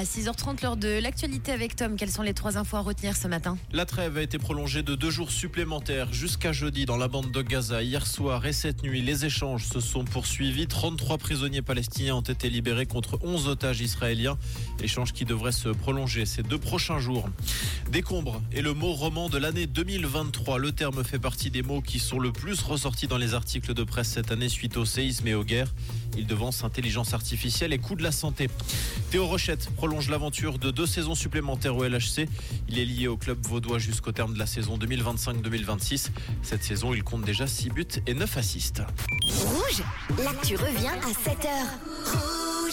À 6h30, lors de l'actualité avec Tom, quelles sont les trois infos à retenir ce matin La trêve a été prolongée de deux jours supplémentaires jusqu'à jeudi dans la bande de Gaza. Hier soir et cette nuit, les échanges se sont poursuivis. 33 prisonniers palestiniens ont été libérés contre 11 otages israéliens. Échange qui devrait se prolonger ces deux prochains jours. Décombre est le mot roman de l'année 2023. Le terme fait partie des mots qui sont le plus ressortis dans les articles de presse cette année suite au séisme et aux guerres. Il devance intelligence artificielle et coût de la santé. Théo Rochette prolonge l'aventure de deux saisons supplémentaires au LHC. Il est lié au club vaudois jusqu'au terme de la saison 2025-2026. Cette saison, il compte déjà 6 buts et 9 assists. Rouge, l'actu revient à 7h.